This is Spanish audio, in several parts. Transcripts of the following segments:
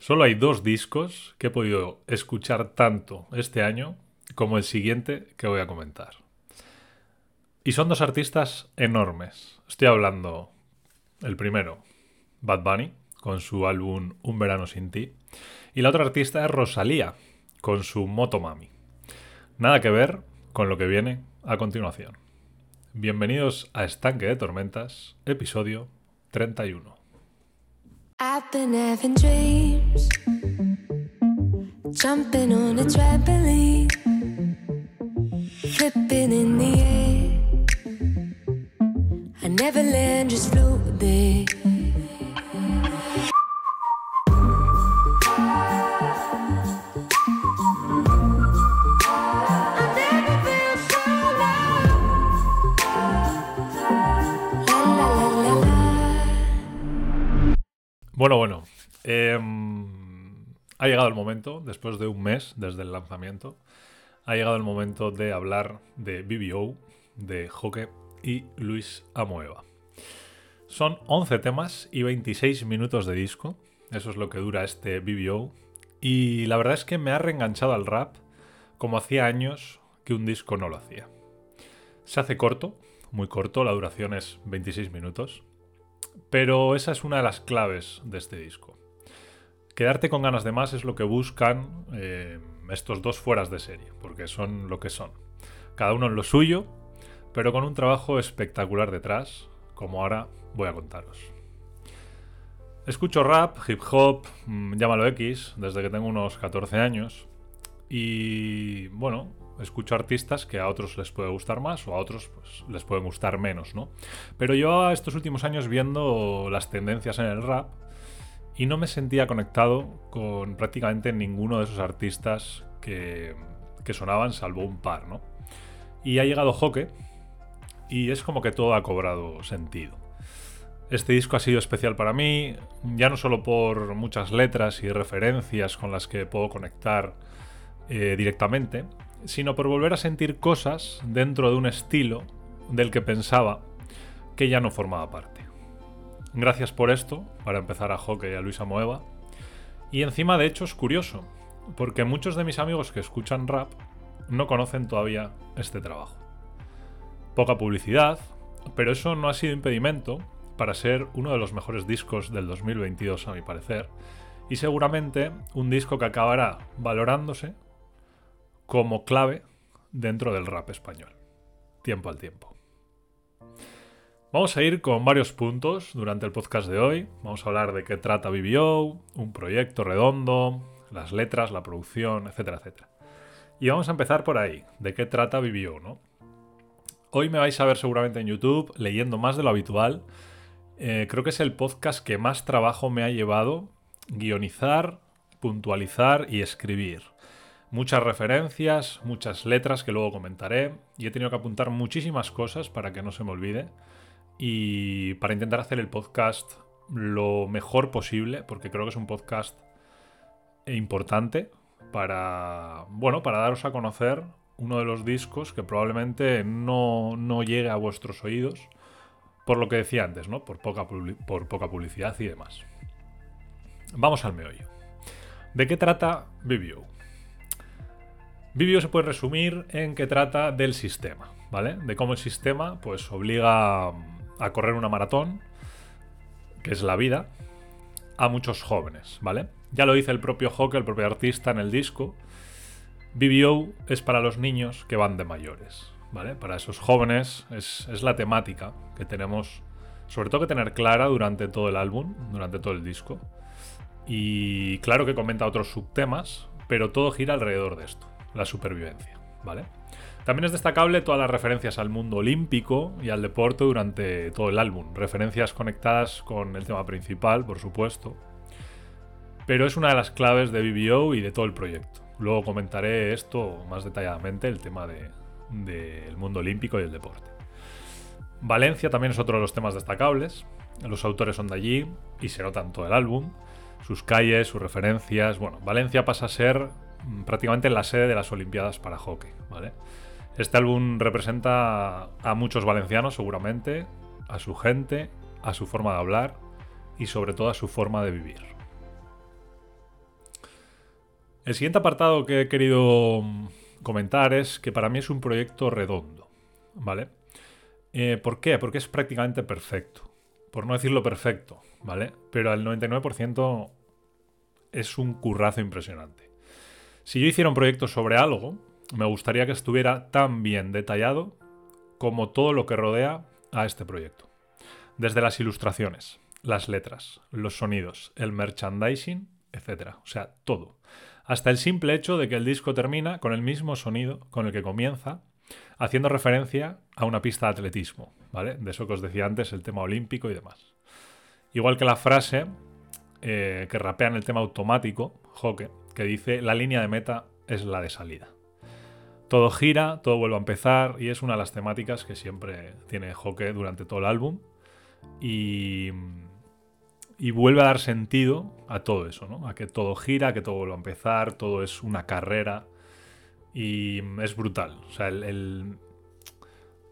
Solo hay dos discos que he podido escuchar tanto este año como el siguiente que voy a comentar. Y son dos artistas enormes. Estoy hablando, el primero, Bad Bunny, con su álbum Un verano sin ti. Y la otra artista es Rosalía, con su Motomami. Nada que ver con lo que viene a continuación. Bienvenidos a Estanque de Tormentas, episodio 31. I've been having dreams, jumping on a trampoline, flipping in the air. I never land, just float there. Bueno, bueno. Em, ha llegado el momento, después de un mes desde el lanzamiento, ha llegado el momento de hablar de BBO, de Joque y Luis Amoeva. Son 11 temas y 26 minutos de disco. Eso es lo que dura este BBO. Y la verdad es que me ha reenganchado al rap como hacía años que un disco no lo hacía. Se hace corto, muy corto, la duración es 26 minutos. Pero esa es una de las claves de este disco. Quedarte con ganas de más es lo que buscan eh, estos dos fueras de serie, porque son lo que son. Cada uno en lo suyo, pero con un trabajo espectacular detrás, como ahora voy a contaros. Escucho rap, hip hop, mm, llámalo X, desde que tengo unos 14 años. Y bueno, escucho artistas que a otros les puede gustar más o a otros pues, les pueden gustar menos, ¿no? Pero yo estos últimos años viendo las tendencias en el rap y no me sentía conectado con prácticamente ninguno de esos artistas que, que sonaban, salvo un par, ¿no? Y ha llegado Joque y es como que todo ha cobrado sentido. Este disco ha sido especial para mí, ya no solo por muchas letras y referencias con las que puedo conectar eh, directamente, sino por volver a sentir cosas dentro de un estilo del que pensaba que ya no formaba parte. Gracias por esto, para empezar a Joque y a Luisa Moeva. Y encima, de hecho, es curioso, porque muchos de mis amigos que escuchan rap no conocen todavía este trabajo. Poca publicidad, pero eso no ha sido impedimento para ser uno de los mejores discos del 2022 a mi parecer, y seguramente un disco que acabará valorándose como clave dentro del rap español. Tiempo al tiempo. Vamos a ir con varios puntos durante el podcast de hoy. Vamos a hablar de qué trata BBO, un proyecto redondo, las letras, la producción, etcétera, etcétera. Y vamos a empezar por ahí, de qué trata BBO, ¿no? Hoy me vais a ver seguramente en YouTube leyendo más de lo habitual. Eh, creo que es el podcast que más trabajo me ha llevado guionizar, puntualizar y escribir muchas referencias, muchas letras que luego comentaré y he tenido que apuntar muchísimas cosas para que no se me olvide y para intentar hacer el podcast lo mejor posible porque creo que es un podcast importante para bueno, para daros a conocer uno de los discos que probablemente no, no llegue a vuestros oídos por lo que decía antes, ¿no? Por poca, por poca publicidad y demás. Vamos al meollo. ¿De qué trata BBO? Vivio se puede resumir en que trata del sistema, ¿vale? De cómo el sistema pues obliga a correr una maratón, que es la vida, a muchos jóvenes, ¿vale? Ya lo dice el propio Hawke, el propio artista en el disco. BBO es para los niños que van de mayores, ¿vale? Para esos jóvenes es, es la temática que tenemos, sobre todo que tener clara durante todo el álbum, durante todo el disco. Y claro que comenta otros subtemas, pero todo gira alrededor de esto la supervivencia, ¿vale? También es destacable todas las referencias al mundo olímpico y al deporte durante todo el álbum, referencias conectadas con el tema principal, por supuesto, pero es una de las claves de BBO y de todo el proyecto. Luego comentaré esto más detalladamente, el tema del mundo olímpico y el deporte. Valencia también es otro de los temas destacables. Los autores son de allí y se nota en todo el álbum. Sus calles, sus referencias. Bueno, Valencia pasa a ser Mm, prácticamente la sede de las Olimpiadas para hockey, ¿vale? Este álbum representa a muchos valencianos seguramente, a su gente, a su forma de hablar y sobre todo a su forma de vivir. El siguiente apartado que he querido mm, comentar es que para mí es un proyecto redondo, ¿vale? Eh, ¿Por qué? Porque es prácticamente perfecto. Por no decirlo perfecto, ¿vale? Pero al 99% es un currazo impresionante. Si yo hiciera un proyecto sobre algo, me gustaría que estuviera tan bien detallado como todo lo que rodea a este proyecto. Desde las ilustraciones, las letras, los sonidos, el merchandising, etc. O sea, todo. Hasta el simple hecho de que el disco termina con el mismo sonido con el que comienza, haciendo referencia a una pista de atletismo, ¿vale? De eso que os decía antes, el tema olímpico y demás. Igual que la frase eh, que rapea en el tema automático, Joke, que dice la línea de meta es la de salida. Todo gira, todo vuelve a empezar y es una de las temáticas que siempre tiene Joke durante todo el álbum y, y vuelve a dar sentido a todo eso, ¿no? A que todo gira, a que todo vuelve a empezar, todo es una carrera y es brutal. O sea, el,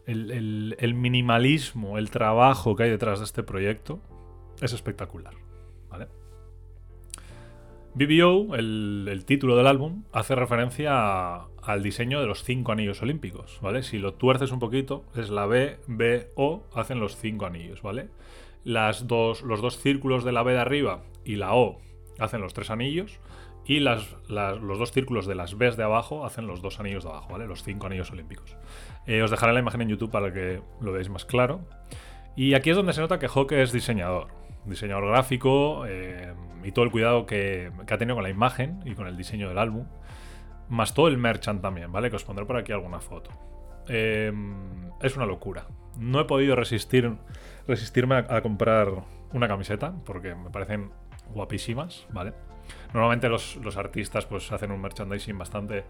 el minimalismo, el trabajo que hay detrás de este proyecto es espectacular. BBO, el, título del álbum, hace referencia al diseño de los cinco anillos olímpicos, ¿vale? Si lo tuerces un poquito, es la B, B, O, hacen los cinco anillos, ¿vale? Las dos, los dos círculos de la B de arriba y la O hacen los tres anillos y las, los dos círculos de las B de abajo hacen los dos anillos de abajo, ¿vale? Los cinco anillos olímpicos. Eh, os dejaré la imagen en YouTube para que lo veáis más claro. Y aquí es donde se nota que Hawke es diseñador diseñador gráfico eh, y todo el cuidado que, ha tenido con la imagen y con el diseño del álbum, más todo el merchant también, ¿vale? Que os pondré por aquí alguna foto. Eh, es una locura. No he podido resistir, resistirme a, comprar una camiseta porque me parecen guapísimas, ¿vale? Normalmente los, los, artistas pues hacen un merchandising bastante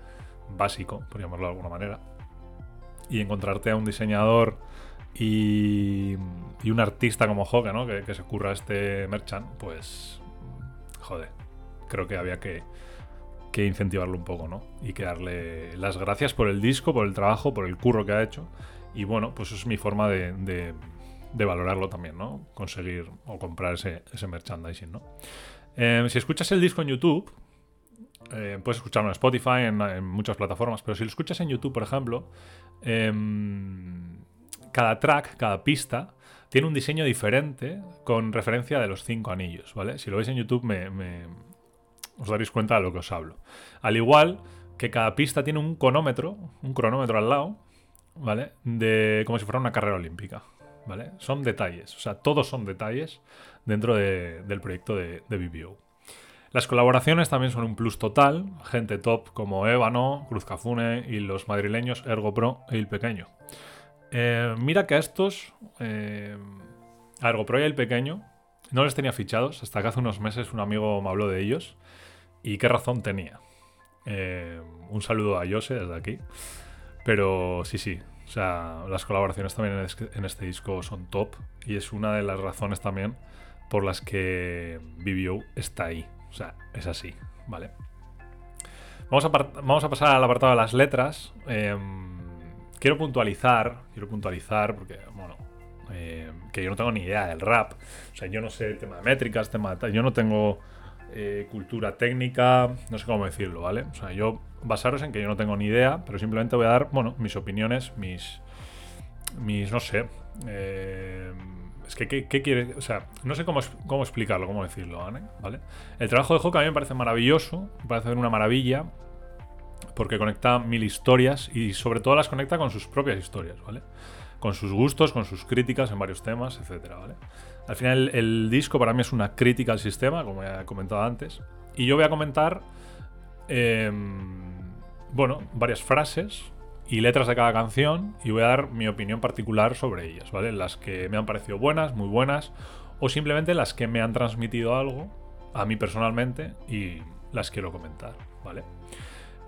básico, por llamarlo de alguna manera. Y encontrarte a un diseñador y, un artista como Hoga, ¿no? Que, se curra este merchant, pues. Joder. Creo que había que, incentivarlo un poco, ¿no? Y que darle las gracias por el disco, por el trabajo, por el curro que ha hecho. Y bueno, pues es mi forma de, valorarlo también, ¿no? Conseguir o comprar ese, merchandising, ¿no? Eh, si escuchas el disco en YouTube, eh, puedes escucharlo en Spotify, en, muchas plataformas, pero si lo escuchas en YouTube, por ejemplo, em, cada track, cada pista, tiene un diseño diferente con referencia de los cinco anillos, ¿vale? Si lo veis en YouTube me, os daréis cuenta de lo que os hablo. Al igual que cada pista tiene un cronómetro, un cronómetro al lado, ¿vale? De como si fuera una carrera olímpica, ¿vale? Son detalles, o sea, todos son detalles dentro del proyecto de, de BBO. Las colaboraciones también son un plus total, gente top como Ébano, Cruz Cafune y los madrileños Ergo Pro e Il Pequeño. Eh, mira que a estos, eh, a Ergopro y el pequeño, no les tenía fichados hasta que hace unos meses un amigo me habló de ellos y qué razón tenía. Eh, un saludo a Jose desde aquí. Pero sí, sí. O sea, las colaboraciones también en este, disco son top y es una de las razones también por las que BBO está ahí. O sea, es así, ¿vale? Vamos a, vamos a pasar al apartado de las letras. Eh, quiero puntualizar, quiero puntualizar porque, bueno, eh, que yo no tengo ni idea del rap. O sea, yo no sé tema de métricas, tema de... Yo no tengo eh, cultura técnica, no sé cómo decirlo, ¿vale? O sea, yo basaros en que yo no tengo ni idea, pero simplemente voy a dar, bueno, mis opiniones, mis... mis, no sé... Eh, es que, ¿qué, quiere? O sea, no sé cómo, cómo explicarlo, cómo decirlo, ¿vale? El trabajo de Hawk a mí me parece maravilloso, me parece una maravilla porque conecta mil historias y sobre todo las conecta con sus propias historias, ¿vale? Con sus gustos, con sus críticas en varios temas, etcétera, ¿vale? Al final el, disco para mí es una crítica al sistema, como ya he comentado antes, y yo voy a comentar, em, bueno, varias frases y letras de cada canción y voy a dar mi opinión particular sobre ellas, ¿vale? Las que me han parecido buenas, muy buenas, o simplemente las que me han transmitido algo a mí personalmente y las quiero comentar, ¿vale?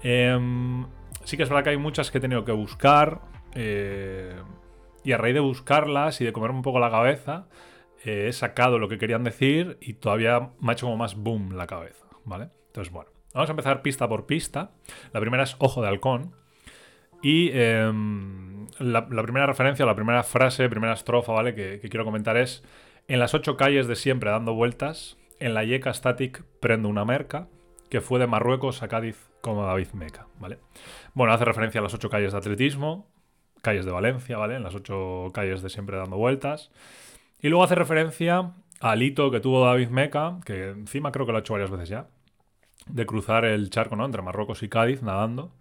Em, sí que es verdad que hay muchas que he tenido que buscar. Eh, y a raíz de buscarlas y de comerme un poco la cabeza, eh, he sacado lo que querían decir y todavía me ha hecho como más boom la cabeza, ¿vale? Entonces, bueno, vamos a empezar pista por pista. La primera es Ojo de Halcón. Y em, la, primera referencia, la primera frase, primera estrofa, ¿vale? Que, que, quiero comentar es: En las ocho calles de siempre dando vueltas, en la yeca static prendo una merca, que fue de Marruecos a Cádiz como David Meca, ¿vale? Bueno, hace referencia a las ocho calles de atletismo, calles de Valencia, ¿vale? En las ocho calles de siempre dando vueltas. Y luego hace referencia al hito que tuvo David Meca, que encima creo que lo ha hecho varias veces ya, de cruzar el charco, ¿no? Entre Marruecos y Cádiz nadando.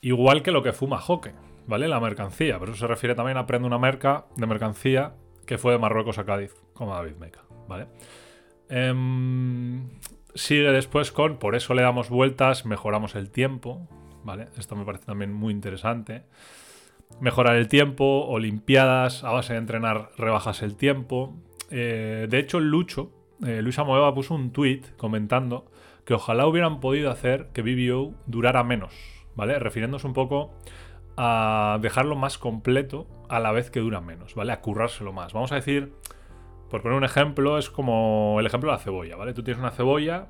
Igual que lo que fuma Joque, ¿vale? La mercancía. Pero eso se refiere también a prende una merca de mercancía que fue de Marruecos a Cádiz, como David Meca, ¿vale? Em, sigue después con por eso le damos vueltas, mejoramos el tiempo, ¿vale? Esto me parece también muy interesante. Mejorar el tiempo, Olimpiadas, a base de entrenar rebajas el tiempo. Eh, de hecho, Lucho, eh, Luis puso un tweet comentando que ojalá hubieran podido hacer que BBO durara menos, ¿vale? Refiriéndose un poco a dejarlo más completo a la vez que dura menos, ¿vale? A currárselo más. Vamos a decir, por poner un ejemplo, es como el ejemplo de la cebolla, ¿vale? Tú tienes una cebolla,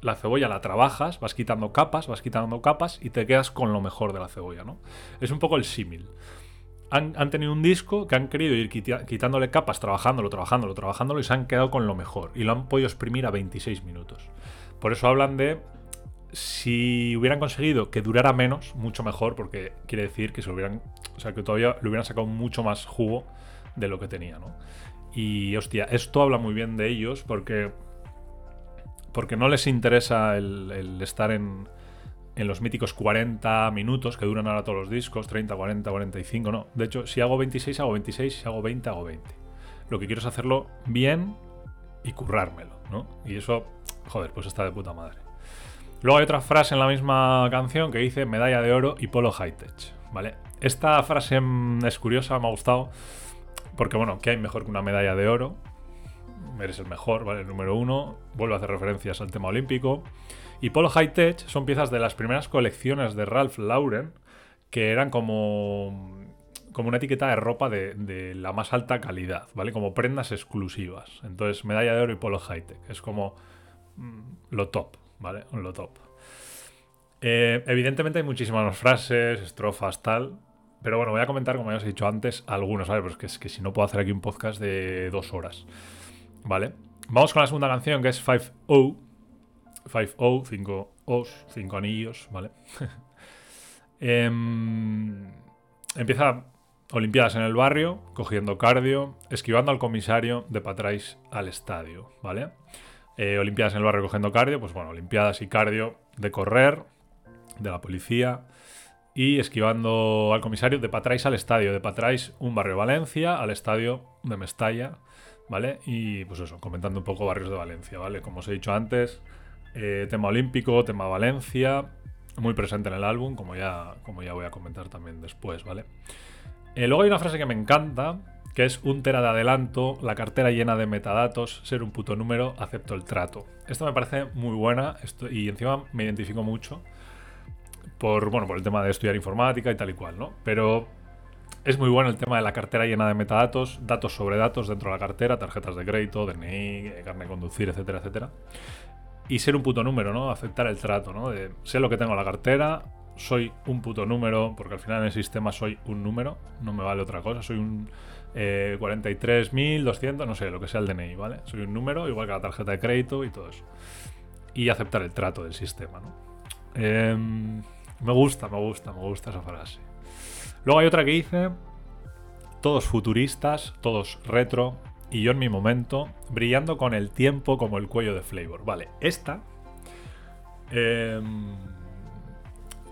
la cebolla la trabajas, vas quitando capas, vas quitando capas y te quedas con lo mejor de la cebolla, ¿no? Es un poco el símil. Han, han, tenido un disco que han querido ir quitándole capas, trabajándolo, trabajándolo, trabajándolo y se han quedado con lo mejor. Y lo han podido exprimir a 26 minutos. Por eso hablan de si hubieran conseguido que durara menos, mucho mejor, porque quiere decir que se hubieran, o sea, que todavía le hubieran sacado mucho más jugo de lo que tenía, ¿no? Y hostia, esto habla muy bien de ellos porque porque no les interesa el, estar en, en, los míticos 40 minutos que duran ahora todos los discos, 30, 40, 45, no. De hecho, si hago 26, hago 26, si hago 20, hago 20. Lo que quiero es hacerlo bien y currármelo, ¿no? Y eso Joder, pues está de puta madre. Luego hay otra frase en la misma canción que dice medalla de oro y polo high tech, ¿vale? Esta frase es curiosa, me ha gustado, porque bueno, ¿qué hay mejor que una medalla de oro? Eres el mejor, ¿vale? El número uno, vuelve a hacer referencias al tema olímpico. Y polo high tech son piezas de las primeras colecciones de Ralph Lauren, que eran como como una etiqueta de ropa de, la más alta calidad, ¿vale? Como prendas exclusivas. Entonces, medalla de oro y polo high tech. Es como Mm, lo top, ¿vale? Lo top. Eh, evidentemente hay muchísimas frases, estrofas, tal. Pero bueno, voy a comentar, como ya os he dicho antes, algunos, ¿vale? Pero es que, si no puedo hacer aquí un podcast de dos horas. ¿Vale? Vamos con la segunda canción que es 5-0. 5-0, 5 O's, 5 anillos, ¿vale? Em, empieza Olimpiadas en el barrio, cogiendo cardio, esquivando al comisario de Patrais al estadio, ¿vale? Eh, Olimpiadas en el barrio cogiendo cardio, pues bueno, Olimpiadas y cardio de correr, de la policía y esquivando al comisario de Patrais al estadio. De Patrais, un barrio de Valencia, al estadio de Mestalla, ¿vale? Y pues eso, comentando un poco barrios de Valencia, ¿vale? Como os he dicho antes, eh, tema olímpico, tema Valencia, muy presente en el álbum, como ya, como ya voy a comentar también después, ¿vale? Eh, luego hay una frase que me encanta, que es un tera de adelanto, la cartera llena de metadatos, ser un puto número, acepto el trato. Esto me parece muy buena y encima me identifico mucho por, bueno, por el tema de estudiar informática y tal y cual, ¿no? Pero es muy bueno el tema de la cartera llena de metadatos, datos sobre datos dentro de la cartera, tarjetas de crédito, DNI, carne de conducir, etcétera, etcétera. Y ser un puto número, ¿no? Aceptar el trato, ¿no? Sé lo que tengo en la cartera, soy un puto número, porque al final en el sistema soy un número, no me vale otra cosa, soy un eh, 43.200, no sé, lo que sea el DNI, ¿vale? Soy un número, igual que la tarjeta de crédito y todo eso. Y aceptar el trato del sistema, ¿no? Em, me gusta, me gusta, me gusta esa frase. Luego hay otra que dice, todos futuristas, todos retro, y yo en mi momento, brillando con el tiempo como el cuello de Flavor. Vale, esta... Em,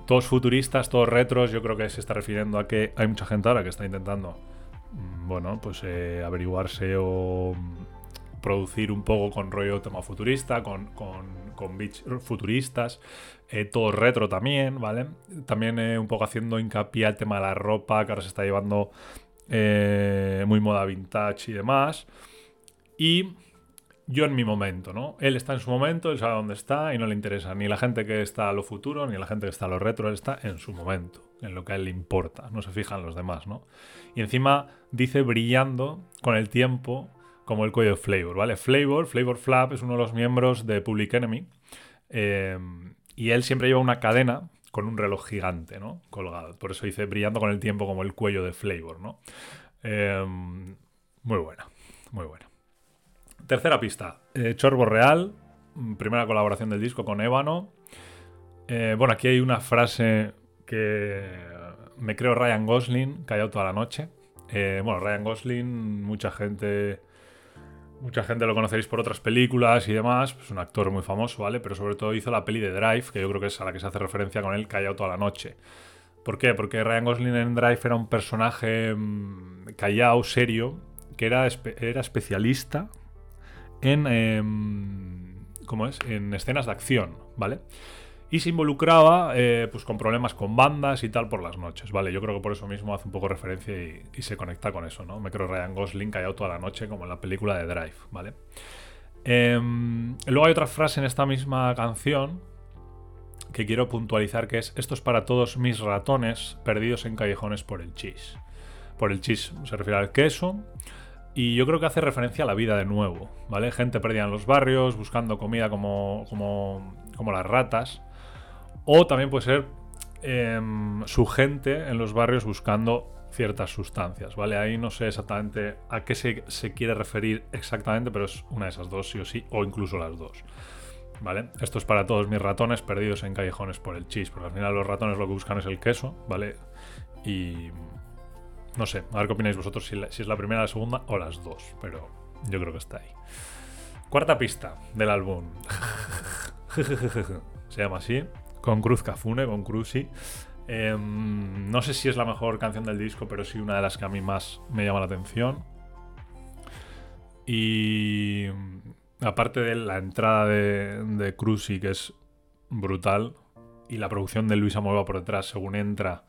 todos futuristas, todos retros, yo creo que se está refiriendo a que hay mucha gente ahora que está intentando Mm, bueno, pues eh, averiguarse o mm, producir un poco con rollo tema futurista, con, con, con beats futuristas, eh, todo retro también, ¿vale? También eh, un poco haciendo hincapié al tema de la ropa, que ahora se está llevando muy moda vintage y demás. Y yo en mi momento, ¿no? Él está en su momento, él sabe dónde está y no le interesa ni la gente que está a lo futuro, ni la gente que está a lo retro, él está en su momento, en lo que a él le importa, no se fijan los demás, ¿no? Y encima dice brillando con el tiempo como el cuello de Flavor, ¿vale? Flavor, Flavor Flap es uno de los miembros de Public Enemy eh, y él siempre lleva una cadena con un reloj gigante, ¿no? Colgado. Por eso dice brillando con el tiempo como el cuello de Flavor, ¿no? Eh, muy buena, muy buena. Tercera pista. Eh, Chorbo Real, mm, primera colaboración del disco con Ébano. Bueno, aquí hay una frase que me creo Ryan Gosling, callado toda la noche. Bueno, Ryan Gosling, mucha gente Mucha gente lo conoceréis por otras películas y demás, es un actor muy famoso, ¿vale? Pero sobre todo hizo la peli de Drive, que yo creo que es a la que se hace referencia con él, Callado toda la noche. ¿Por qué? Porque Ryan Gosling en Drive era un personaje mm, callado, serio, que era, era especialista en... Em, ¿Cómo es? En escenas de acción, ¿vale? Y se involucraba eh, pues con problemas con bandas y tal por las noches, ¿vale? Yo creo que por eso mismo hace un poco referencia y, se conecta con eso, ¿no? Me creo Ryan Gosling callado toda la noche como en la película de Drive, ¿vale? Em, luego hay otra frase en esta misma canción que quiero puntualizar que es esto es para todos mis ratones perdidos en callejones por el chis. Por el chis se refiere al queso. Y yo creo que hace referencia a la vida de nuevo, ¿vale? Gente perdida en los barrios, buscando comida como, como, como las ratas. O también puede ser em, su gente en los barrios buscando ciertas sustancias, ¿vale? Ahí no sé exactamente a qué se, quiere referir exactamente, pero es una de esas dos, sí o sí, o incluso las dos. ¿Vale? Esto es para todos mis ratones perdidos en callejones por el chis, porque al final los ratones lo que buscan es el queso, ¿vale? Y no sé, a ver qué opináis vosotros si, si es la primera, la segunda o las dos, pero yo creo que está ahí. Cuarta pista del álbum. Se llama así con Cruz Cafune, con Cruzy. Em, no sé si es la mejor canción del disco, pero sí una de las que a mí más me llama la atención. Y aparte de la entrada de, de que es brutal, y la producción de Luisa Mueva por detrás, según entra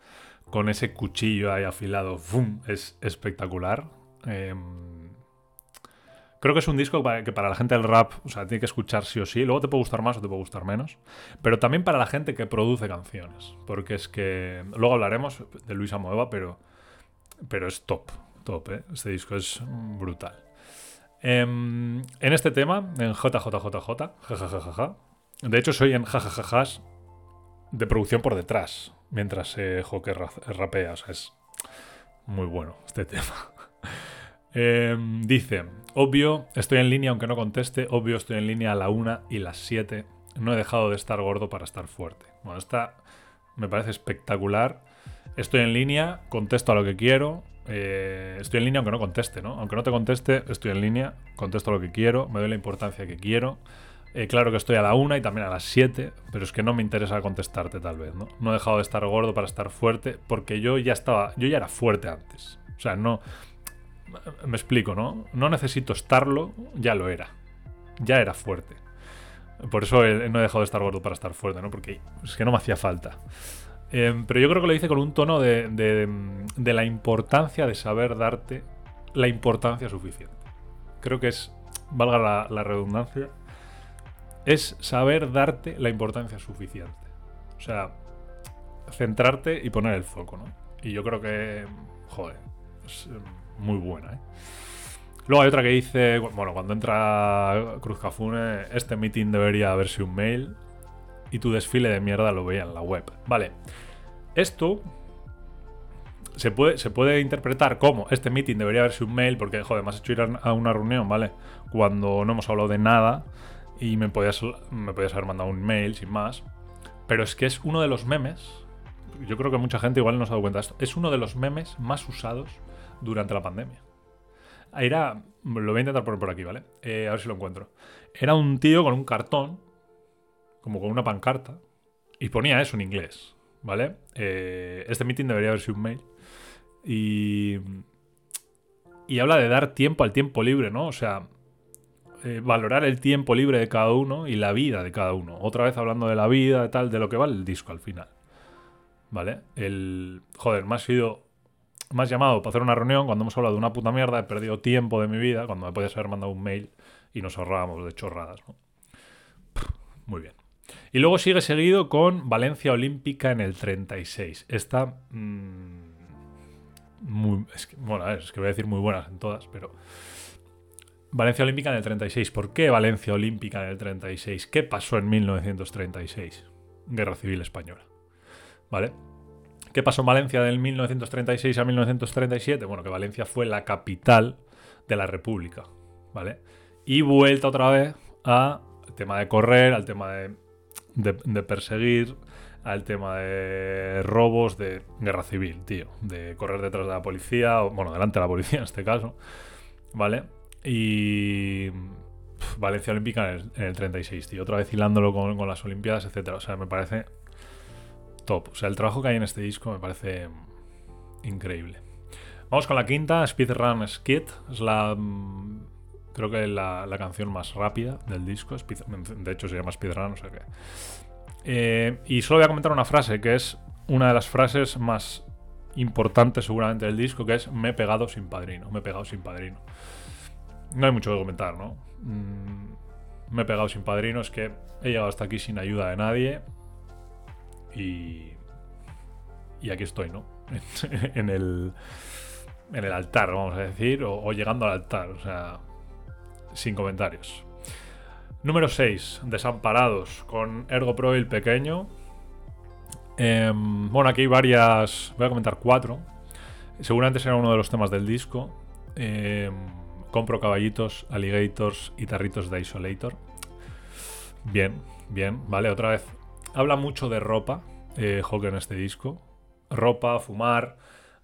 con ese cuchillo ahí afilado, ¡fum! es espectacular. Em, Creo que es un disco que para la gente del rap, o sea, tiene que escuchar sí o sí. Luego te puede gustar más o te puede gustar menos. Pero también para la gente que produce canciones. Porque es que. Luego hablaremos de Luisa Moeva, pero. Pero es top. Top, ¿eh? Este disco es brutal. Em, en este tema, en JJJJ, jajajaja. De hecho, soy en jajajajas de producción por detrás. Mientras eh, Joker rapea. O sea, es muy bueno este tema. Em, dice, obvio, estoy en línea aunque no conteste, obvio, estoy en línea a la 1 y las 7. No he dejado de estar gordo para estar fuerte. Bueno, esta me parece espectacular. Estoy en línea, contesto a lo que quiero. Eh, estoy en línea aunque no conteste, ¿no? Aunque no te conteste, estoy en línea, contesto a lo que quiero, me doy la importancia que quiero. Eh, claro que estoy a la 1 y también a las 7, pero es que no me interesa contestarte tal vez, ¿no? No he dejado de estar gordo para estar fuerte, porque yo ya estaba, yo ya era fuerte antes. O sea, no, me explico, ¿no? No necesito estarlo, ya lo era. Ya era fuerte. Por eso no he dejado de estar gordo para estar fuerte, ¿no? Porque es que no me hacía falta. Em, pero yo creo que lo dice con un tono de, de, la importancia de saber darte la importancia suficiente. Creo que es, valga la, redundancia, es saber darte la importancia suficiente. O sea, centrarte y poner el foco, ¿no? Y yo creo que, joder, em, muy buena. ¿eh? Luego hay otra que dice, bueno, cuando entra Cruz Cafune, este meeting debería haberse un mail y tu desfile de mierda lo veía en la web. Vale, esto se puede, se puede interpretar como este meeting debería haberse un mail porque, joder, me has hecho ir a una reunión, ¿vale? Cuando no hemos hablado de nada y me podías, me podías haber mandado un mail sin más. Pero es que es uno de los memes, yo creo que mucha gente igual no se ha dado cuenta de esto, es uno de los memes más usados durante la pandemia. Era, lo voy a intentar poner por aquí, ¿vale? Eh, a ver si lo encuentro. Era un tío con un cartón, como con una pancarta, y ponía eso en inglés, ¿vale? Eh, este meeting debería haber sido un mail. Y, y habla de dar tiempo al tiempo libre, ¿no? O sea, eh, valorar el tiempo libre de cada uno y la vida de cada uno. Otra vez hablando de la vida, de tal, de lo que vale el disco al final. ¿Vale? El. Joder, me ha sido me has llamado para hacer una reunión cuando hemos hablado de una puta mierda, he perdido tiempo de mi vida, cuando me podías haber mandado un mail y nos ahorrábamos de chorradas, ¿no? Muy bien. Y luego sigue seguido con Valencia Olímpica en el 36. Esta... Mmm, muy, es que, bueno, es que voy a decir muy buenas en todas, pero... Valencia Olímpica en el 36. ¿Por qué Valencia Olímpica en el 36? ¿Qué pasó en 1936? Guerra Civil Española. ¿Vale? ¿Qué pasó en Valencia del 1936 a 1937? Bueno, que Valencia fue la capital de la República, ¿vale? Y vuelta otra vez a tema de correr, al tema de, de perseguir, al tema de robos, de guerra civil, tío. De correr detrás de la policía, o, bueno, delante de la policía en este caso, ¿vale? Y Valencia Olímpica en el, 36, tío. Otra vez hilándolo con, con las Olimpiadas, etcétera. O sea, me parece O sea, el trabajo que hay en este disco me parece increíble. Vamos con la quinta, Speedrun Skid. Es la. Mm, creo que la, la canción más rápida del disco. De hecho, se llama Speedrun, o sea que. Eh, y solo voy a comentar una frase, que es una de las frases más importantes seguramente del disco, que es me he pegado sin padrino, me he pegado sin padrino. No hay mucho que comentar, ¿no? Mm, me he pegado sin padrino, es que he llegado hasta aquí sin ayuda de nadie y, y aquí estoy, ¿no? en, el, en el altar, vamos a decir, o llegando al altar, o sea, sin comentarios. Número 6, Desamparados, con Ergo Pro el pequeño. Em, bueno, aquí hay varias. Voy a comentar cuatro. Seguramente será uno de los temas del disco. Em, compro caballitos, alligators y tarritos de Isolator. Bien, bien, vale, otra vez. Habla mucho de ropa, eh, en este disco. Ropa, fumar,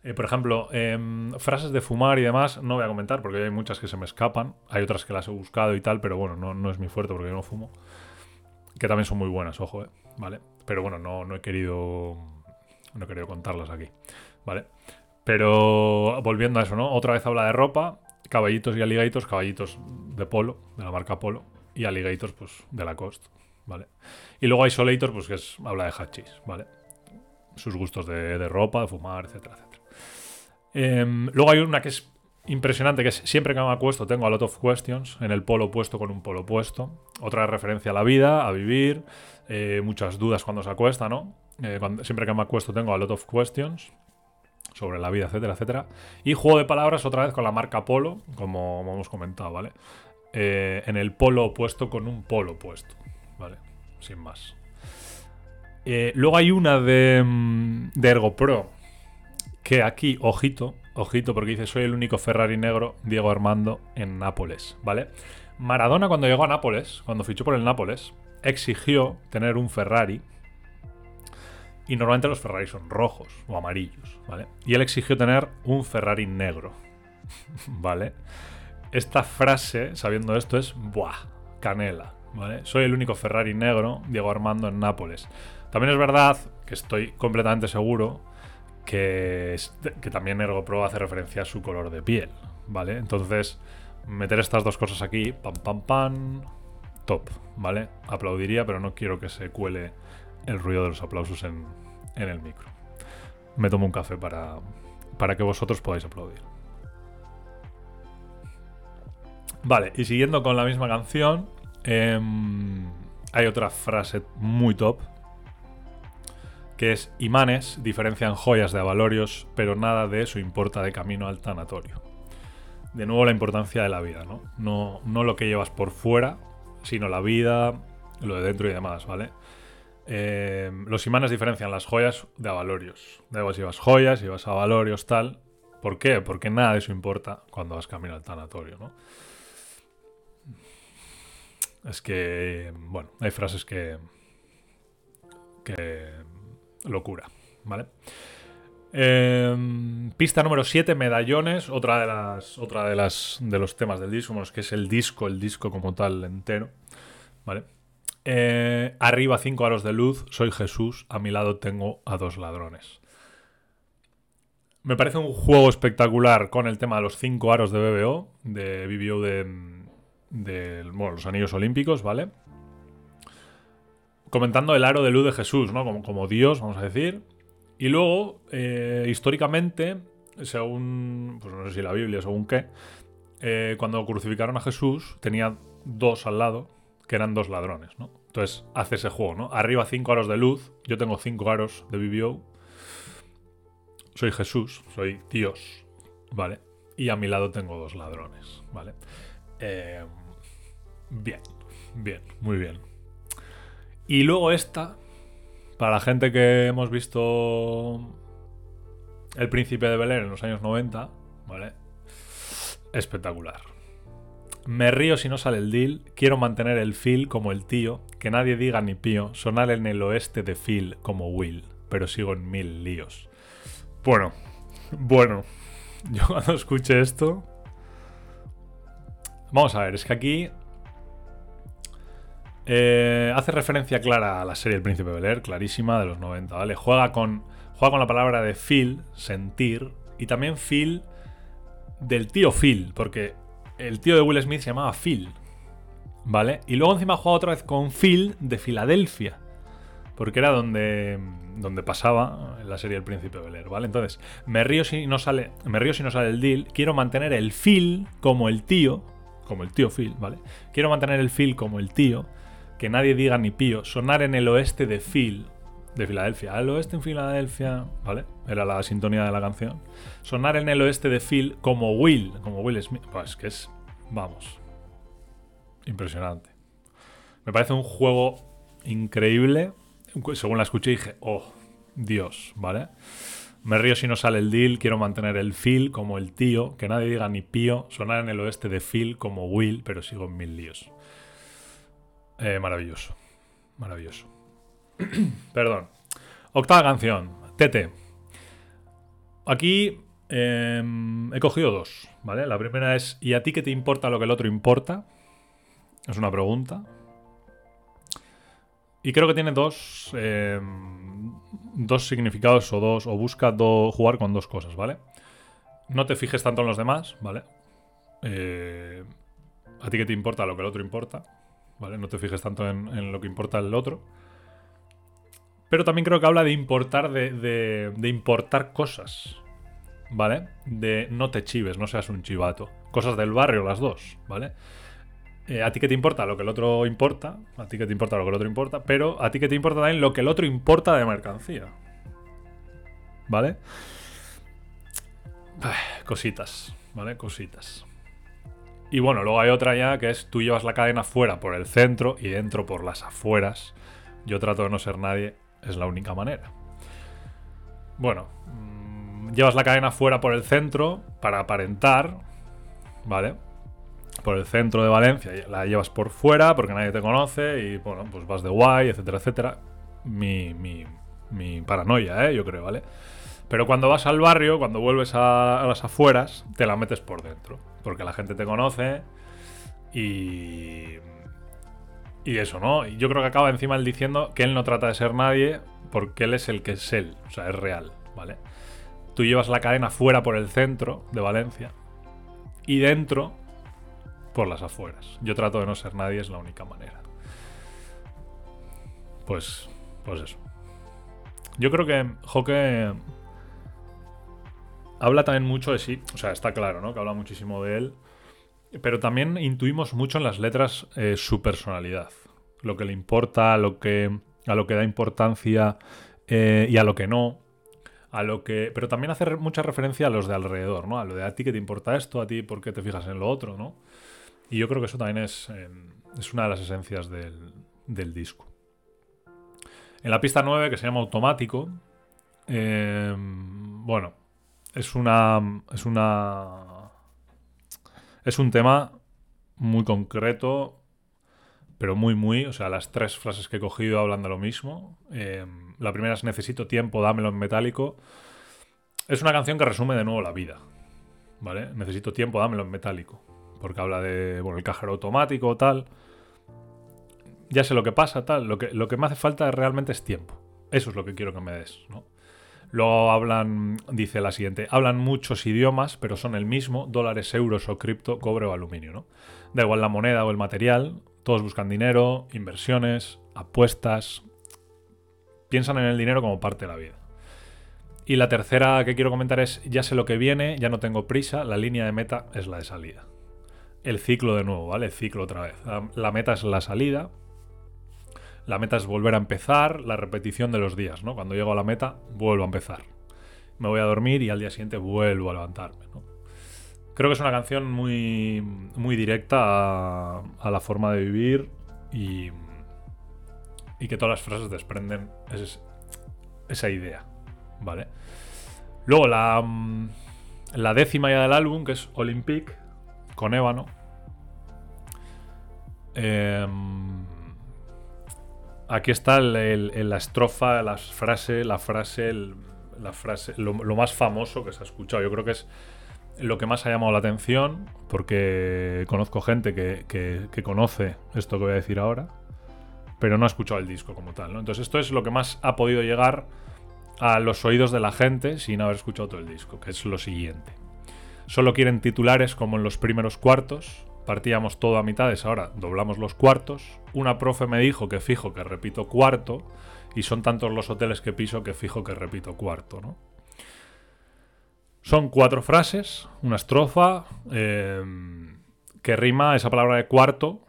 eh, por ejemplo, em, frases de fumar y demás no voy a comentar porque hay muchas que se me escapan. Hay otras que las he buscado y tal, pero bueno, no, es mi fuerte porque yo no fumo. Que también son muy buenas, ojo, eh, ¿vale? Pero bueno, no, no he querido. No he querido contarlas aquí, ¿vale? Pero volviendo a eso, ¿no? Otra vez habla de ropa, caballitos y alligators, caballitos de polo, de la marca Polo, y alligators, pues, de la Cost, ¿vale? Y luego Isolator, pues que es, habla de hachís, ¿vale? Sus gustos de, de ropa, de fumar, etcétera, etcétera. Em, luego hay una que es impresionante, que es siempre que me acuesto tengo a lot of questions, en el polo opuesto con un polo opuesto. Otra referencia a la vida, a vivir, eh, muchas dudas cuando se acuesta, ¿no? Eh, siempre que me acuesto tengo a lot of questions sobre la vida, etcétera, etcétera. Y juego de palabras otra vez con la marca polo, como hemos comentado, ¿vale? Eh, en el polo opuesto con un polo opuesto, ¿vale? Sin más. luego hay una de, mm, de Ergo Pro, que aquí, ojito, ojito, porque dice, soy el único Ferrari negro, Diego Armando, en Nápoles, ¿vale? Maradona cuando llegó a Nápoles, cuando fichó por el Nápoles, exigió tener un Ferrari. Y normalmente los Ferrari son rojos o amarillos, ¿vale? Y él exigió tener un Ferrari negro, ¿vale? Esta frase, sabiendo esto, es ¡buah! Canela, Soy el único Ferrari negro, Diego Armando, en Nápoles. También es verdad que estoy completamente seguro que, que también Pro hace referencia a su color de piel, ¿vale? Entonces, meter estas dos cosas aquí, pam, pam, pam, top, ¿vale? Aplaudiría, pero no quiero que se cuele el ruido de los aplausos en, en el micro. Me tomo un café para, para que vosotros podáis aplaudir. Vale, y siguiendo con la misma canción, em, hay otra frase muy top que es imanes diferencian joyas de avalorios, pero nada de eso importa de camino al tanatorio. De nuevo la importancia de la vida, ¿no? No, no lo que llevas por fuera, sino la vida, lo de dentro y demás, ¿vale? Eh, los imanes diferencian las joyas de avalorios. De si llevas joyas, si llevas avalorios, tal. ¿Por qué? Porque nada de eso importa cuando vas camino al tanatorio, ¿no? Es que, bueno, hay frases que, que locura, ¿vale? Em, pista número 7, medallones, otra de las otra de las de los temas del disco, que es el disco, el disco como tal entero, ¿vale? Eh, arriba cinco aros de luz, soy Jesús, a mi lado tengo a dos ladrones. Me parece un juego espectacular con el tema de los cinco aros de BBO, de BBO de, de bueno, los anillos olímpicos, ¿vale? comentando el aro de luz de Jesús, ¿no? Como, Dios, vamos a decir. Y luego, eh, históricamente, según, pues no sé si la Biblia, según qué, eh, cuando crucificaron a Jesús, tenía dos al lado, que eran dos ladrones, ¿no? Entonces, hace ese juego, ¿no? Arriba cinco aros de luz, yo tengo cinco aros de BBO. Soy Jesús, soy Dios, ¿vale? Y a mi lado tengo dos ladrones, ¿vale? Eh, bien, bien, muy bien. Y luego esta, para la gente que hemos visto El Príncipe de Bel en los años 90, ¿vale? Espectacular. Me río si no sale el deal, quiero mantener el feel como el tío, que nadie diga ni pío, sonar en el oeste de Phil como Will, pero sigo en mil líos. Bueno, bueno, yo cuando escuché esto... Vamos a ver, es que aquí eh, hace referencia clara a la serie El Príncipe Bel clarísima, de los 90, ¿vale? Juega con, juega con la palabra de feel, sentir, y también feel del tío Phil, porque el tío de Will Smith se llamaba Phil, ¿vale? Y luego encima juega otra vez con Phil de Filadelfia, porque era donde, donde pasaba la serie El Príncipe Bel ¿vale? Entonces, me río si no sale, me río si no sale el deal, quiero mantener el Phil como el tío, como el tío Phil, ¿vale? Quiero mantener el Phil como el tío, que nadie diga ni pío, sonar en el oeste de Phil, de Filadelfia. Al oeste en Filadelfia, ¿vale? Era la sintonía de la canción. Sonar en el oeste de Phil como Will, como Will Smith. Pues que es, vamos, impresionante. Me parece un juego increíble. Según la escuché dije, oh, Dios, ¿vale? Me río si no sale el deal, quiero mantener el Phil como el tío, que nadie diga ni pío, sonar en el oeste de Phil como Will, pero sigo en mil líos. Eh, maravilloso. Maravilloso. Perdón. Octava canción. Tete. Aquí em, he cogido dos, ¿vale? La primera es ¿y a ti qué te importa lo que el otro importa? Es una pregunta. Y creo que tiene dos, em, dos significados o dos, o busca jugar con dos cosas, ¿vale? No te fijes tanto en los demás, ¿vale? Eh, a ti qué te importa lo que el otro importa. ¿vale? No te fijes tanto en, lo que importa el otro. Pero también creo que habla de importar, de, importar cosas, ¿vale? De no te chives, no seas un chivato. Cosas del barrio, las dos, ¿vale? Eh, a ti que te importa lo que el otro importa, a ti que te importa lo que el otro importa, pero a ti que te importa también lo que el otro importa de mercancía. ¿Vale? cositas, ¿vale? Cositas. Y bueno, luego hay otra ya que es tú llevas la cadena fuera por el centro y dentro por las afueras. Yo trato de no ser nadie, es la única manera. Bueno, mm, llevas la cadena fuera por el centro para aparentar, ¿vale? Por el centro de Valencia, la llevas por fuera porque nadie te conoce y bueno, pues vas de guay, etcétera, etcétera. Mi, mi, mi paranoia, ¿eh? Yo creo, ¿vale? Pero cuando vas al barrio, cuando vuelves a, las afueras, te la metes por dentro. Porque la gente te conoce y. Y eso, ¿no? Y yo creo que acaba encima él diciendo que él no trata de ser nadie porque él es el que es él. O sea, es real, ¿vale? Tú llevas la cadena fuera por el centro de Valencia y dentro por las afueras. Yo trato de no ser nadie, es la única manera. Pues, pues eso. Yo creo que Joque habla también mucho de sí, o sea, está claro, ¿no? Que habla muchísimo de él, pero también intuimos mucho en las letras eh, su personalidad, lo que le importa, lo que, a lo que da importancia eh, y a lo que no. A lo que, pero también hace mucha referencia a los de alrededor, ¿no? A lo de a ti que te importa esto, a ti por qué te fijas en lo otro, ¿no? Y yo creo que eso también es, es una de las esencias del, del, disco. En la pista 9, que se llama Automático, em, bueno, es una. Es una. Es un tema muy concreto, pero muy, muy. O sea, las tres frases que he cogido hablan de lo mismo. Em, la primera es Necesito tiempo, dámelo en metálico. Es una canción que resume de nuevo la vida. ¿Vale? Necesito tiempo, dámelo en metálico. Porque habla de. Bueno, el cajero automático, tal. Ya sé lo que pasa, tal. Lo que, lo que me hace falta realmente es tiempo. Eso es lo que quiero que me des, ¿no? Luego hablan, dice la siguiente, hablan muchos idiomas, pero son el mismo, dólares, euros o cripto, cobre o aluminio, ¿no? Da igual la moneda o el material, todos buscan dinero, inversiones, apuestas, piensan en el dinero como parte de la vida. Y la tercera que quiero comentar es, ya sé lo que viene, ya no tengo prisa, la línea de meta es la de salida. El ciclo de nuevo, ¿vale? El ciclo otra vez. La meta es la salida, la meta es volver a empezar, la repetición de los días, ¿no? Cuando llego a la meta, vuelvo a empezar. Me voy a dormir y al día siguiente vuelvo a levantarme. Creo que es una canción muy, muy directa a, la forma de vivir y, y que todas las frases desprenden esa idea, ¿vale? Luego la, la décima ya del álbum, que es Olympic, con Ébano. Em, aquí está la estrofa, la frase, la frase, la frase lo, más famoso que se ha escuchado. Yo creo que es lo que más ha llamado la atención, porque conozco gente que, conoce esto que voy a decir ahora, pero no ha escuchado el disco como tal. Entonces esto es lo que más ha podido llegar a los oídos de la gente sin haber escuchado todo el disco, que es lo siguiente. Solo quieren titulares como en los primeros cuartos, partíamos todo a mitades, ahora doblamos los cuartos. Una profe me dijo que fijo que repito cuarto, y son tantos los hoteles que piso que fijo que repito cuarto, ¿no? Son cuatro frases, una estrofa em, que rima esa palabra de cuarto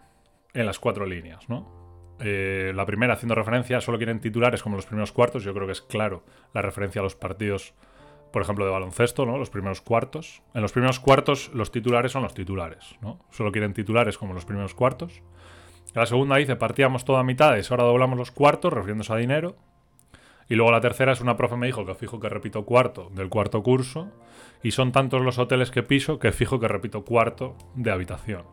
en las cuatro líneas, ¿no? Eh, la primera haciendo referencia, solo quieren titulares como los primeros cuartos, yo creo que es claro la referencia a los partidos por ejemplo, de baloncesto, ¿no? Los primeros cuartos. En los primeros cuartos los titulares son los titulares, ¿no? Solo quieren titulares como los primeros cuartos. La segunda dice, partíamos toda a mitades, ahora doblamos los cuartos, refiriéndose a dinero. Y luego la tercera es una profe me dijo que fijo que repito cuarto del cuarto curso. Y son tantos los hoteles que piso que fijo que repito cuarto de habitación.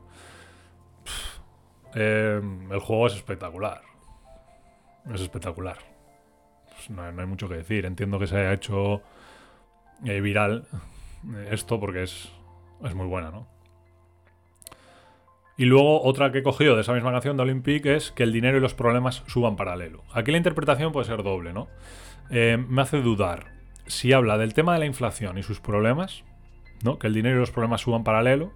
Em, el juego es espectacular. Es espectacular. Pues no hay mucho que decir. Entiendo que se haya hecho eh, viral eh, esto porque es, es muy buena, ¿no? Y luego otra que he cogido de esa misma canción de Olympic es que el dinero y los problemas suban paralelo. Aquí la interpretación puede ser doble, ¿no? Eh, me hace dudar si habla del tema de la inflación y sus problemas, ¿no? Que el dinero y los problemas suban paralelo,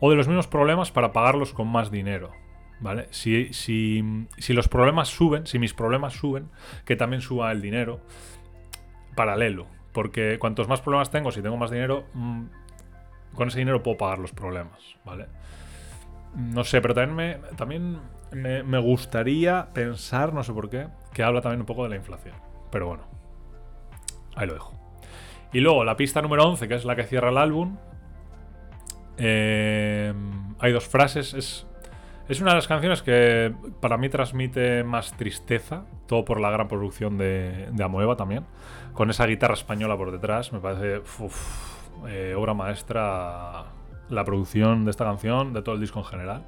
o de los mismos problemas para pagarlos con más dinero, ¿vale? Si, si, si los problemas suben, si mis problemas suben, que también suba el dinero paralelo, porque cuantos más problemas tengo, si tengo más dinero, mm, con ese dinero puedo pagar los problemas, ¿vale? No sé, pero también, me, también me, gustaría pensar, no sé por qué, que habla también un poco de la inflación. Pero bueno, ahí lo dejo. Y luego la pista número 11, que es la que cierra el álbum. Eh, hay dos frases. Es, es una de las canciones que para mí transmite más tristeza, todo por la gran producción de, de Amoeba también con esa guitarra española por detrás, me parece eh, obra maestra la producción de esta canción, de todo el disco en general.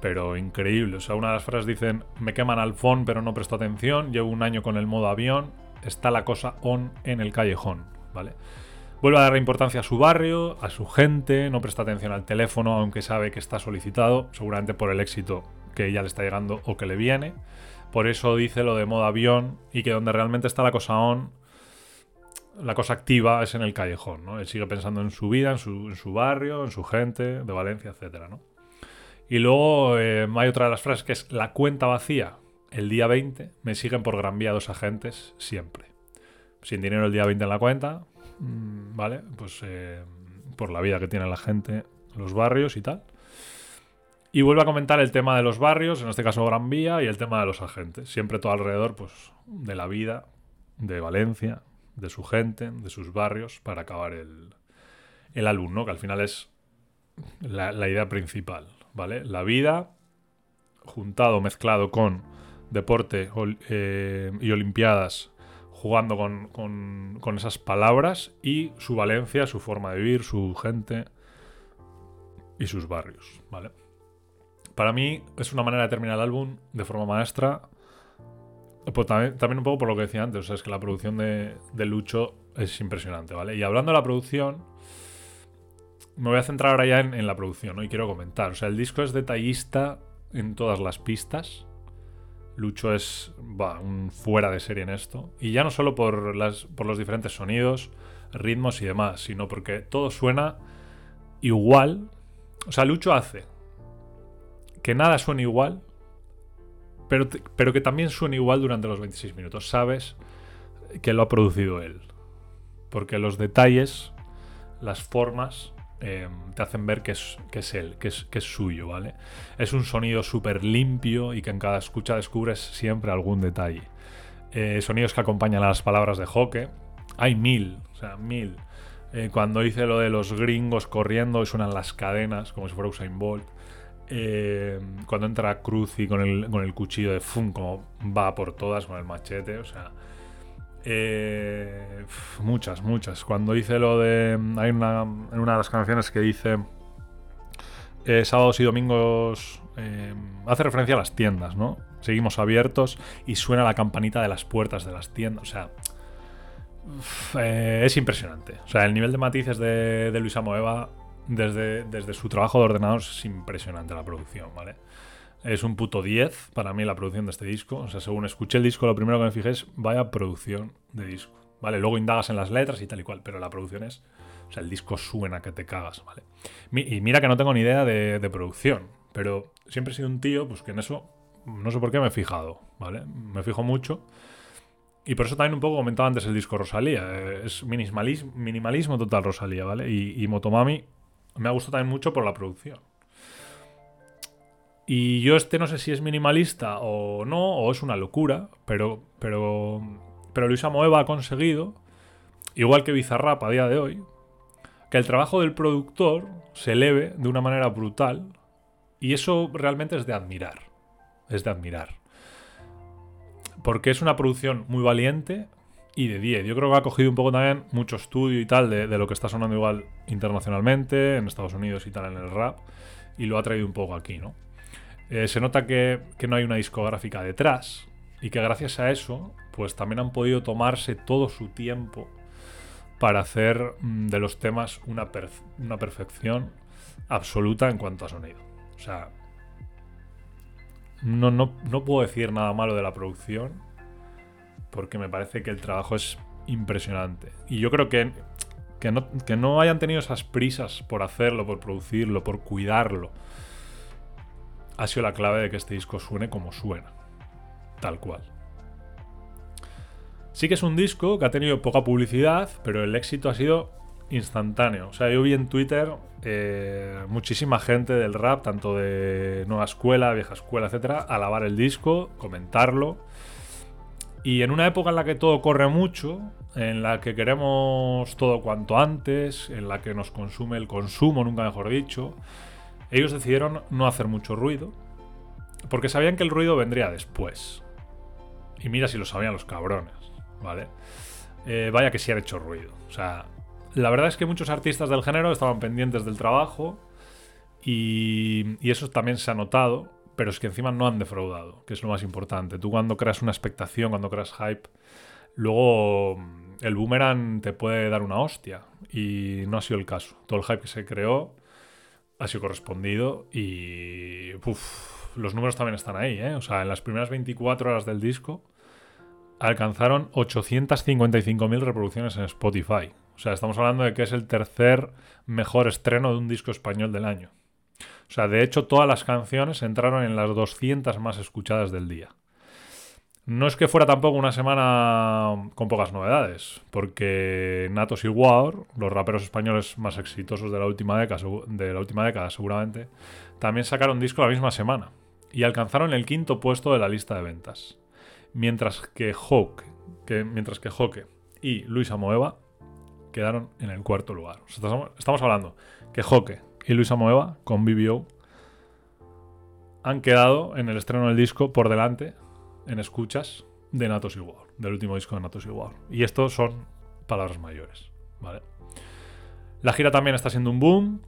Pero increíble, o sea, una de las frases dicen, me queman al phone pero no presto atención, llevo un año con el modo avión, está la cosa on en el callejón, ¿vale? Vuelve a darle importancia a su barrio, a su gente, no presta atención al teléfono aunque sabe que está solicitado, seguramente por el éxito que ya le está llegando o que le viene. Por eso dice lo de modo avión y que donde realmente está la cosa on la cosa activa es en el callejón, ¿no? Él sigue pensando en su vida, en su, barrio, en su gente, de Valencia, etc. ¿no? Y luego eh, hay otra de las frases que es la cuenta vacía. El día 20 me siguen por Gran Vía dos agentes siempre. Sin dinero el día 20 en la cuenta, ¿vale? Pues eh, por la vida que tiene la gente, los barrios y tal. Y vuelve a comentar el tema de los barrios, en este caso Gran Vía, y el tema de los agentes. Siempre todo alrededor, pues, de la vida de Valencia, de su gente, de sus barrios, para acabar el, el álbum. Que al final es la, idea principal, ¿vale? La vida, juntado, mezclado con deporte eh, y olimpiadas, jugando con, con, con, esas palabras y su valencia, su forma de vivir, su gente y sus barrios, ¿vale? Para mí es una manera de terminar el álbum de forma maestra pues también, un poco por lo que decía antes, o sea, es que la producción de, Lucho es impresionante, ¿vale? Y hablando de la producción, me voy a centrar ahora ya en, la producción, ¿no? Y quiero comentar, o sea, el disco es detallista en todas las pistas. Lucho es un fuera de serie en esto. Y ya no solo por, los diferentes sonidos, ritmos y demás, sino porque todo suena igual. O sea, Lucho hace que nada suene igual pero, que también suena igual durante los 26 minutos. Sabes que lo ha producido él. Porque los detalles, las formas, em, te hacen ver que es, que es él, que es, que es suyo, ¿vale? Es un sonido súper limpio y que en cada escucha descubres siempre algún detalle. Eh, sonidos que acompañan a las palabras de Hoke. Hay mil, o sea, mil. Eh, cuando dice lo de los gringos corriendo y suenan las cadenas, como si fuera Usain Bolt. Eh, cuando entra Cruz y con el, con el cuchillo de Fum, como va por todas con el machete, o sea. Eh, muchas, muchas. Cuando dice lo de. Hay una, en una de las canciones que dice. eh, sábados y domingos eh, hace referencia a las tiendas, ¿no? Seguimos abiertos y suena la campanita de las puertas de las tiendas. O sea, eh, es impresionante. O sea, el nivel de matices de, de Luisa Moeva desde, desde su trabajo de ordenador es impresionante la producción, ¿vale? Es un puto 10 para mí la producción de este disco. O sea, según escuché el disco, lo primero que me fijé es vaya producción de disco. ¿Vale? Luego indagas en las letras y tal y cual, pero la producción es. O sea, el disco suena que te cagas, ¿vale? Y mira que no tengo ni idea de, producción, pero siempre he sido un tío, pues que en eso no sé por qué me he fijado, ¿vale? Me fijo mucho. Y por eso también un poco comentaba antes el disco Rosalía. eh, Es minimalismo, minimalismo total Rosalía, ¿vale? Y, y Motomami me ha gustado también mucho por la producción. Y yo este no sé si es minimalista o no, o es una locura, pero, pero, pero Luisa Moeva ha conseguido, igual que Bizarrap a día de hoy, que el trabajo del productor se eleve de una manera brutal y eso realmente es de admirar. Es de admirar. Porque es una producción muy valiente y de 10. Yo creo que ha cogido un poco también mucho estudio y tal de, de lo que está sonando igual internacionalmente, en Estados Unidos y tal en el rap, y lo ha traído un poco aquí, ¿no? Eh, se nota que, no hay una discográfica detrás y que gracias a eso, pues también han podido tomarse todo su tiempo para hacer mm, de los temas una, una perfección absoluta en cuanto a sonido. O sea, no, no, no puedo decir nada malo de la producción porque me parece que el trabajo es impresionante. Y yo creo que, que, no, que no hayan tenido esas prisas por hacerlo, por producirlo, por cuidarlo, ha sido la clave de que este disco suene como suena. Tal cual. Sí que es un disco que ha tenido poca publicidad, pero el éxito ha sido instantáneo. O sea, yo vi en Twitter eh, muchísima gente del rap, tanto de nueva escuela, vieja escuela, etcétera, alabar el disco, comentarlo. Y en una época en la que todo corre mucho, en la que queremos todo cuanto antes, en la que nos consume el consumo, nunca mejor dicho, ellos decidieron no hacer mucho ruido, porque sabían que el ruido vendría después. Y mira si lo sabían los cabrones, ¿vale? Eh, vaya que sí han hecho ruido. O sea, la verdad es que muchos artistas del género estaban pendientes del trabajo y, y eso también se ha notado, pero es que encima no han defraudado, que es lo más importante. Tú cuando creas una expectación, cuando creas hype, luego mm, el boomerang te puede dar una hostia y no ha sido el caso. Todo el hype que se creó ha sido correspondido y los números también están ahí, ¿eh? O sea, en las primeras 24 horas del disco alcanzaron 855.000 reproducciones en Spotify. O sea, estamos hablando de que es el tercer mejor estreno de un disco español del año. O sea, de hecho, todas las canciones entraron en las 200 más escuchadas del día. No es que fuera tampoco una semana con pocas novedades, porque Natos y War, los raperos españoles más exitosos de la última década, seguramente, también sacaron disco la misma semana y alcanzaron el quinto puesto de la lista de ventas. Mientras que mientras que Joke y Luisa Moeva quedaron en el cuarto lugar. Estamos, hablando que Joke y Luisa Moeva con BBO han quedado en el estreno del disco por delante en escuchas de Natos y del último disco de Natos y. Y estos son palabras mayores, ¿vale? La gira también está siendo un boom.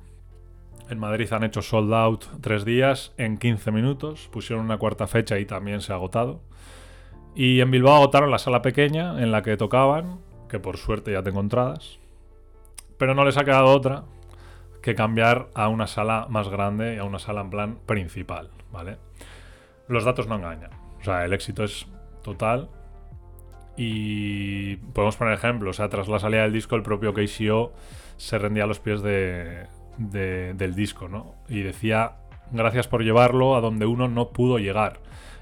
En Madrid han hecho sold out tres días en 15 minutos. Pusieron una cuarta fecha y también se ha agotado. Y en Bilbao agotaron la sala pequeña en la que tocaban, que por suerte ya tengo entradas. Pero no les ha quedado otra que cambiar a una sala más grande y a una sala en plan principal, ¿vale? Los datos no engañan. O sea, el éxito es total. Y podemos poner ejemplos. O sea, tras la salida del disco, el propio KCO se rendía a los pies de, de- del disco, ¿no? Y decía, gracias por llevarlo a donde uno no pudo llegar.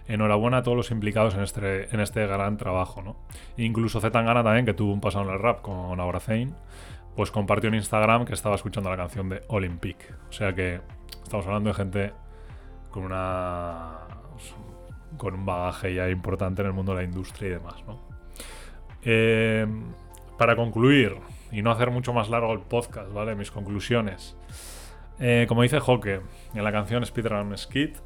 Enhorabuena a todos los implicados en este, en este gran trabajo, ¿no? Incluso Zetangana también, que tuvo un pasado en el rap con Abrazain, pues compartió en Instagram que estaba escuchando la canción de Olympic. O sea que estamos hablando de gente con una con un bagaje ya importante en el mundo de la industria y demás, ¿no? Eh, para concluir y no hacer mucho más largo el podcast, ¿vale? Mis conclusiones. Eh, como dice Joke en la canción Speedrun Skid,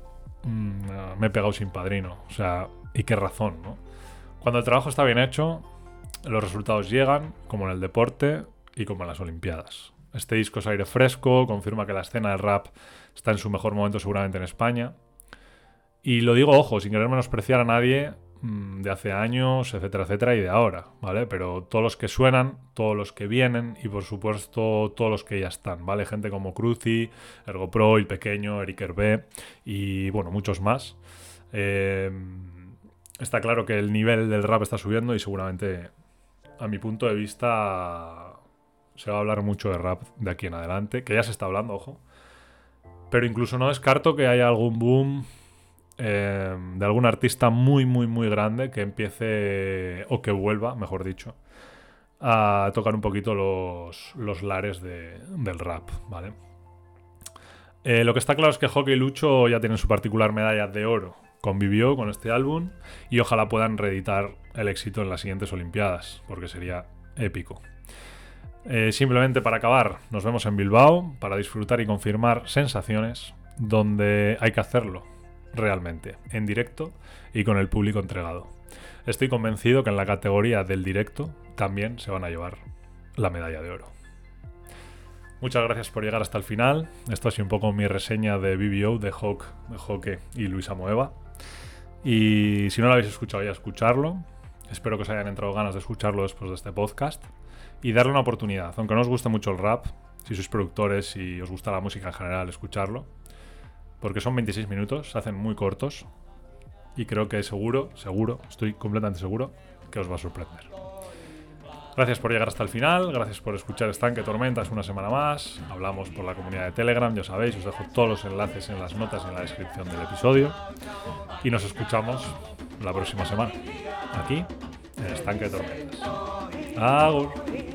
mm, me he pegado sin padrino. O sea, y qué razón, ¿no? Cuando el trabajo está bien hecho, los resultados llegan, como en el deporte y como en las Olimpiadas. Este disco es aire fresco, confirma que la escena del rap está en su mejor momento seguramente en España. Y lo digo, ojo, sin querer menospreciar a nadie mm, de hace años, etcétera, etcétera, y de ahora, ¿vale? Pero todos los que suenan, todos los que vienen y por supuesto todos los que ya están, ¿vale? Gente como Cruci, Ergo Pro, El Pequeño, Eric Hervé y bueno, muchos más. Eh, está claro que el nivel del rap está subiendo y seguramente, a mi punto de vista, se va a hablar mucho de rap de aquí en adelante, que ya se está hablando, ojo. Pero incluso no descarto que haya algún boom eh, de algún artista muy, muy, muy grande que empiece, o que vuelva, mejor dicho, a tocar un poquito los, los lares del rap, ¿vale? Eh, lo que está claro es que Hockey y Lucho ya tienen su particular medalla de oro. Convivió con este álbum y ojalá puedan reeditar el éxito en las siguientes Olimpiadas, porque sería épico. Eh, simplemente para acabar, nos vemos en Bilbao para disfrutar y confirmar sensaciones donde hay que hacerlo, realmente, en directo y con el público entregado. Estoy convencido que en la categoría del directo también se van a llevar la medalla de oro. Muchas gracias por llegar hasta el final. Esto ha sido un poco mi reseña de BBO, de Hawk, de Hoke y Luisa Moeva. Y si no lo habéis escuchado ya, escucharlo. Espero que os hayan entrado ganas de escucharlo después de este podcast. Y darle una oportunidad. Aunque no os guste mucho el rap, si sois productores y os gusta la música en general, escucharlo porque son 26 minutos, se hacen muy cortos y creo que seguro, seguro, estoy completamente seguro que os va a sorprender. Gracias por llegar hasta el final, gracias por escuchar Estanque Tormentas una semana más. Hablamos por la comunidad de Telegram, ya sabéis, os dejo todos los enlaces en las notas en la descripción del episodio. Y nos escuchamos la próxima semana, aquí en Estanque Tormentas. Agur.